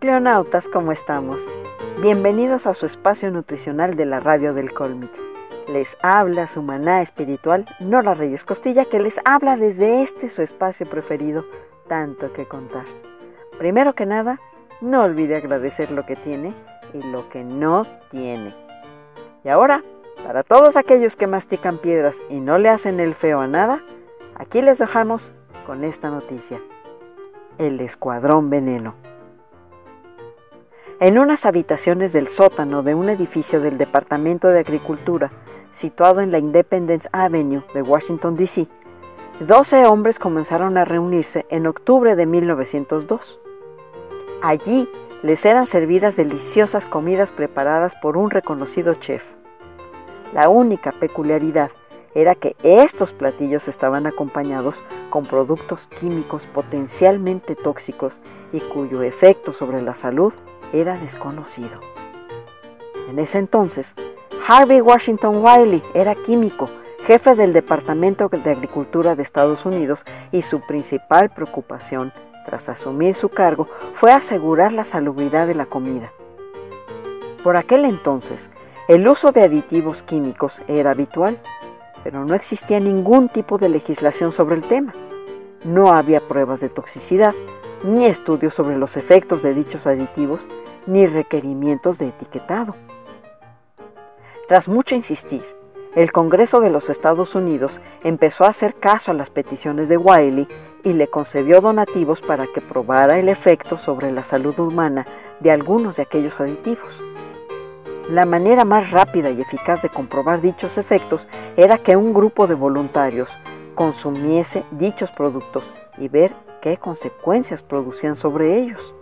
Cleonautas, ¿cómo estamos? Bienvenidos a su espacio nutricional de la radio del Colmich. Les habla su maná espiritual, Nora Reyes Costilla, que les habla desde este su espacio preferido, tanto que contar. Primero que nada, no olvide agradecer lo que tiene y lo que no tiene. Y ahora, para todos aquellos que mastican piedras y no le hacen el feo a nada, aquí les dejamos con esta noticia. El Escuadrón Veneno. En unas habitaciones del sótano de un edificio del Departamento de Agricultura, situado en la Independence Avenue de Washington, D.C., 12 hombres comenzaron a reunirse en octubre de 1902. Allí les eran servidas deliciosas comidas preparadas por un reconocido chef. La única peculiaridad era que estos platillos estaban acompañados con productos químicos potencialmente tóxicos y cuyo efecto sobre la salud era desconocido. En ese entonces, Harvey Washington Wiley era químico, jefe del Departamento de Agricultura de Estados Unidos y su principal preocupación tras asumir su cargo fue asegurar la salubridad de la comida. Por aquel entonces, el uso de aditivos químicos era habitual, pero no existía ningún tipo de legislación sobre el tema. No había pruebas de toxicidad, ni estudios sobre los efectos de dichos aditivos, ni requerimientos de etiquetado. Tras mucho insistir, el Congreso de los Estados Unidos empezó a hacer caso a las peticiones de Wiley y le concedió donativos para que probara el efecto sobre la salud humana de algunos de aquellos aditivos. La manera más rápida y eficaz de comprobar dichos efectos era que un grupo de voluntarios consumiese dichos productos y ver qué consecuencias producían sobre ellos.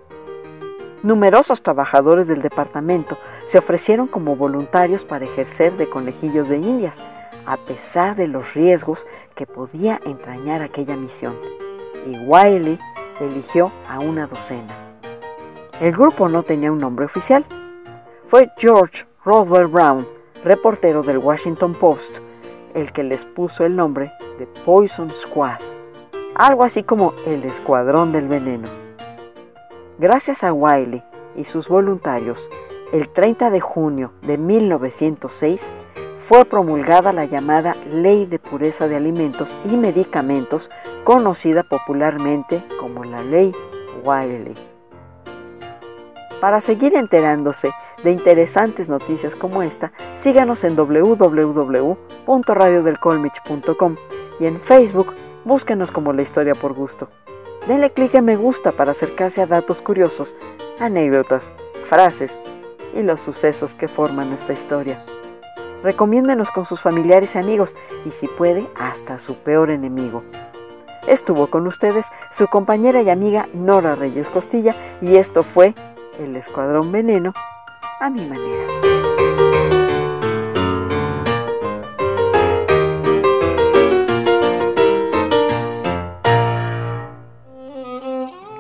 Numerosos trabajadores del departamento se ofrecieron como voluntarios para ejercer de conejillos de indias, a pesar de los riesgos que podía entrañar aquella misión. Y Wiley eligió a una docena. El grupo no tenía un nombre oficial. Fue George Rodwell Brown, reportero del Washington Post, el que les puso el nombre de Poison Squad algo así como el Escuadrón del Veneno. Gracias a Wiley y sus voluntarios, el 30 de junio de 1906 fue promulgada la llamada Ley de Pureza de Alimentos y Medicamentos, conocida popularmente como la Ley Wiley. Para seguir enterándose de interesantes noticias como esta, síganos en www.radiodelcolmich.com y en Facebook búsquenos como la historia por gusto. Denle clic en me gusta para acercarse a datos curiosos, anécdotas, frases y los sucesos que forman nuestra historia. Recomiéndenos con sus familiares y amigos y si puede hasta su peor enemigo. Estuvo con ustedes su compañera y amiga Nora Reyes Costilla y esto fue El Escuadrón Veneno a mi manera.